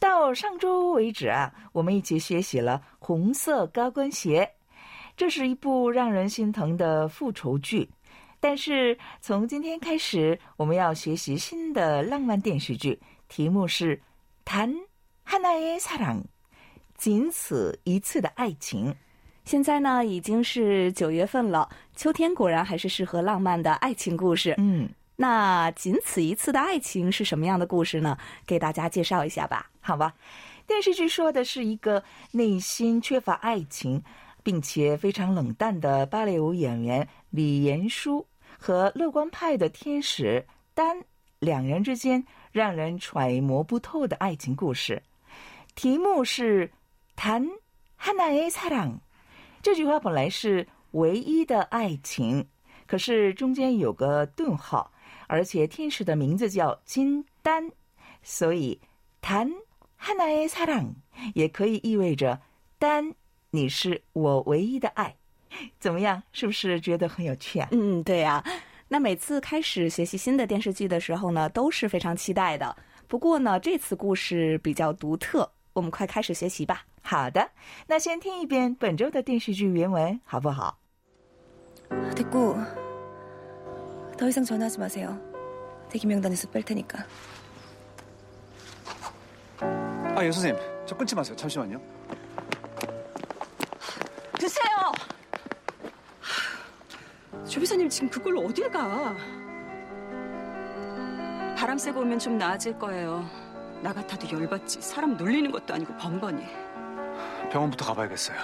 到上周为止啊，我们一起学习了《红色高跟鞋》，这是一部让人心疼的复仇剧。但是从今天开始，我们要学习新的浪漫电视剧，题目是《단하나의사랑》，仅此一次的爱情。现在呢，已经是九月份了，秋天果然还是适合浪漫的爱情故事。嗯， 那仅此一次的爱情是什么样的故事呢？给大家介绍一下吧。好吧。电视剧说的是一个内心缺乏爱情，并且非常冷淡的芭蕾舞演员李延书和乐观派的天使丹两人之间让人揣摩不透的爱情故事。题目是“단하나의사랑”。这句话本来是唯一的爱情，可是中间有个顿号， 而且天使的名字叫金丹，所以단하나의사랑也可以意味着丹，你是我唯一的爱。怎么样？是不是觉得很有趣啊？嗯，对呀、啊。那每次开始学习新的电视剧的时候呢，都是非常期待的。不过呢，这次故事比较独特，我们快开始学习吧。好的，那先听一遍本周的电视剧原文，好不好？듣고 더 이상 전화하지 마세요. 대기 명단에서 뺄 테니까. 아, 예, 선생님. 저 끊지 마세요. 잠시만요. 드세요. 조비서님 지금 그걸로 어딜 가? 바람 쐬고 오면 좀 나아질 거예요. 나 같아도 열받지. 사람 놀리는 것도 아니고 번번이. 병원부터 가봐야겠어요.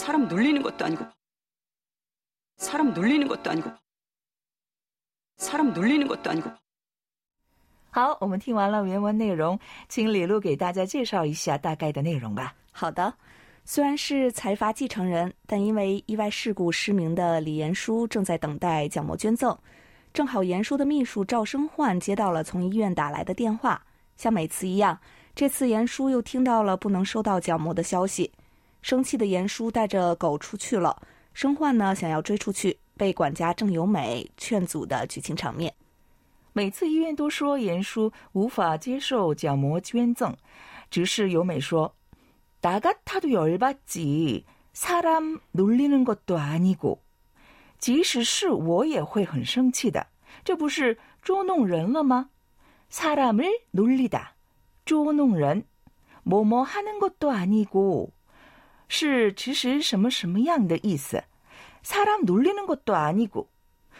사람 놀리는 것도 아니고 사람 놀리는 것도 아니고 사람 놀리는 것도 아니고 好，我们听完了原文内容，请李璐给大家介绍一下大概的内容吧。好的，虽然是财阀继承人，但因为意外事故失明的李延书正在等待角膜捐赠。正好延书的秘书赵生焕接到了从医院打来的电话，像每次一样，这次延书又听到了不能收到角膜的消息。 生气的延书带着狗出去了，生焕呢想要追出去，被管家郑由美劝阻的剧情场面。每次医院都说严叔无法接受角膜捐赠，只是由美说：“나같아도열받지사람놀리는것도아니고。”即使是我也会很生气的，这不是捉弄人了吗？사람을놀리다，捉弄人，뭐뭐하는것도아니고， 是其实什么什么样的意思？사람놀리는것도아니고，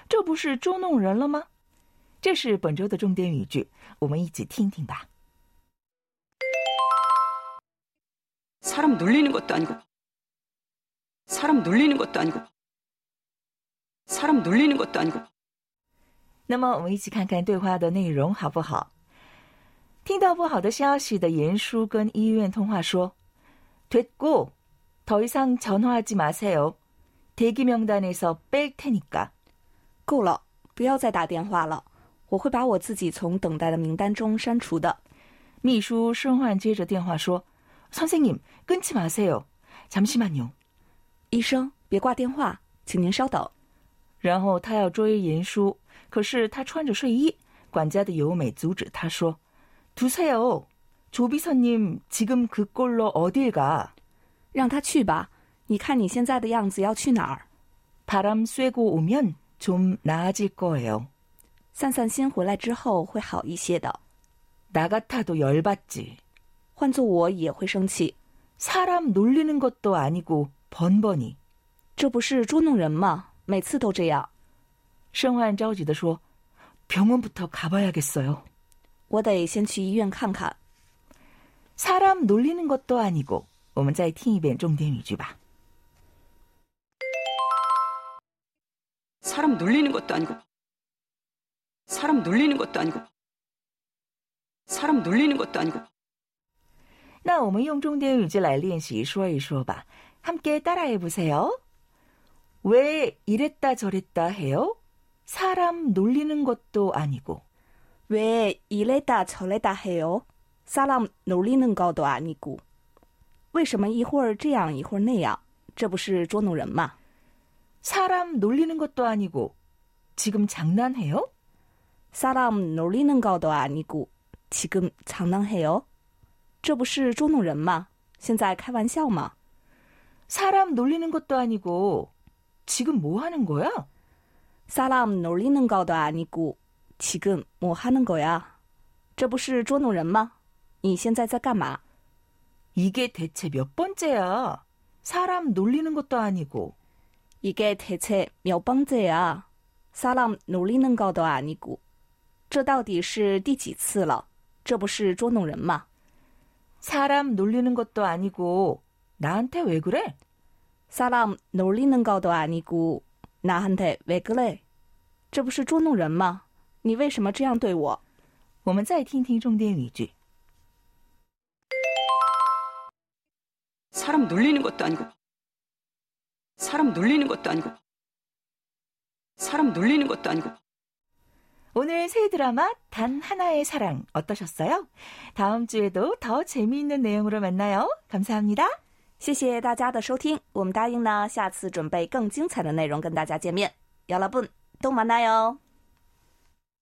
这不是捉弄人了吗？这是本周的重点语句，我们一起听听吧。 사람 놀리는 것도 아니고 사람 놀리는 것도 아니고 사람 놀리는 것도 아니고 那么，我们一起看看对话的内容好不好？听到不好的消息的严叔跟医院通话说：“됐고 더이상전화하지마세요대기명단에서뺄테니까。”够了，不要再打电话了，我会把我自己从等待的名单中删除的。秘书申焕接着电话说：“선생님끊지마세요잠시만요。”医生，别挂电话，请您稍等。然后他要追严叔，可是他穿着睡衣，管家的由美阻止他说：“두세요조비서님지금그꼴로어딜가？” 让他去吧。你看你现在的样子，要去哪儿？ 바람쐬고오면좀나아질거예요。 散散心，回来之后会好一些的。 나같아도열받지。 换做我也会生气。 사람놀리는것도아니고번번이。 这不是捉弄人吗？每次都这样。申焕着急地说：“병원부터가봐야겠어요。 我得先去医院看看。 사람놀리는것도아니고。” 我们再听一遍重点语句吧。 사람 놀리는 것도 아니고 사람 놀리는 것도 아니고 사람 놀리는 것도 아니고 那我们用重点语句来练习说一说吧。 함께 따라해 보세요. 왜 이랬다 저랬다 해요? 사람 놀리는 것도 아니고. 왜 이랬다 저랬다 해요? 사람 놀리는 것도 아니고. 为什么一会儿这样一会儿那样？这不是捉弄人吗？ 사람 놀리는 것도 아니고. 지금 장난해요? 사람 놀리는 것도 아니고. 지금 장난해요? 这不是捉弄人吗？现在开玩笑吗？ 사람 놀리는 것도 아니고 지금 뭐 하는 거야? 사람 놀리는 것도 아니고 지금 뭐 하는 거야? 这不是捉弄人吗？你现在在干嘛？ 이게 대체 몇 번째야? 사람 놀리는 것도 아니고 이게 대체 몇 번째야? 사람 놀리는 것도 아니고 这到底是第几次了？这不是捉弄人吗？ 사람 놀리는 것도 아니고 나한테 왜 그래? 사람 놀리는 것도 아니고 나한테 왜 그래? 这不是捉弄人吗？你为什么这样对我？我们再听听重点语句。 사람 놀리는 것도 아니고 사람 놀리는 것도 아니고 사람 놀리는 것도 아니고 오늘 새 드라마 단 하나의 사랑 어떠셨어요? 다음 주에도 더 재미있는 내용으로 만나요. 감사합니다. 谢谢大家的收听，我们答应呢，下次准备更精彩的内容跟大家见面。要了不，都만나요。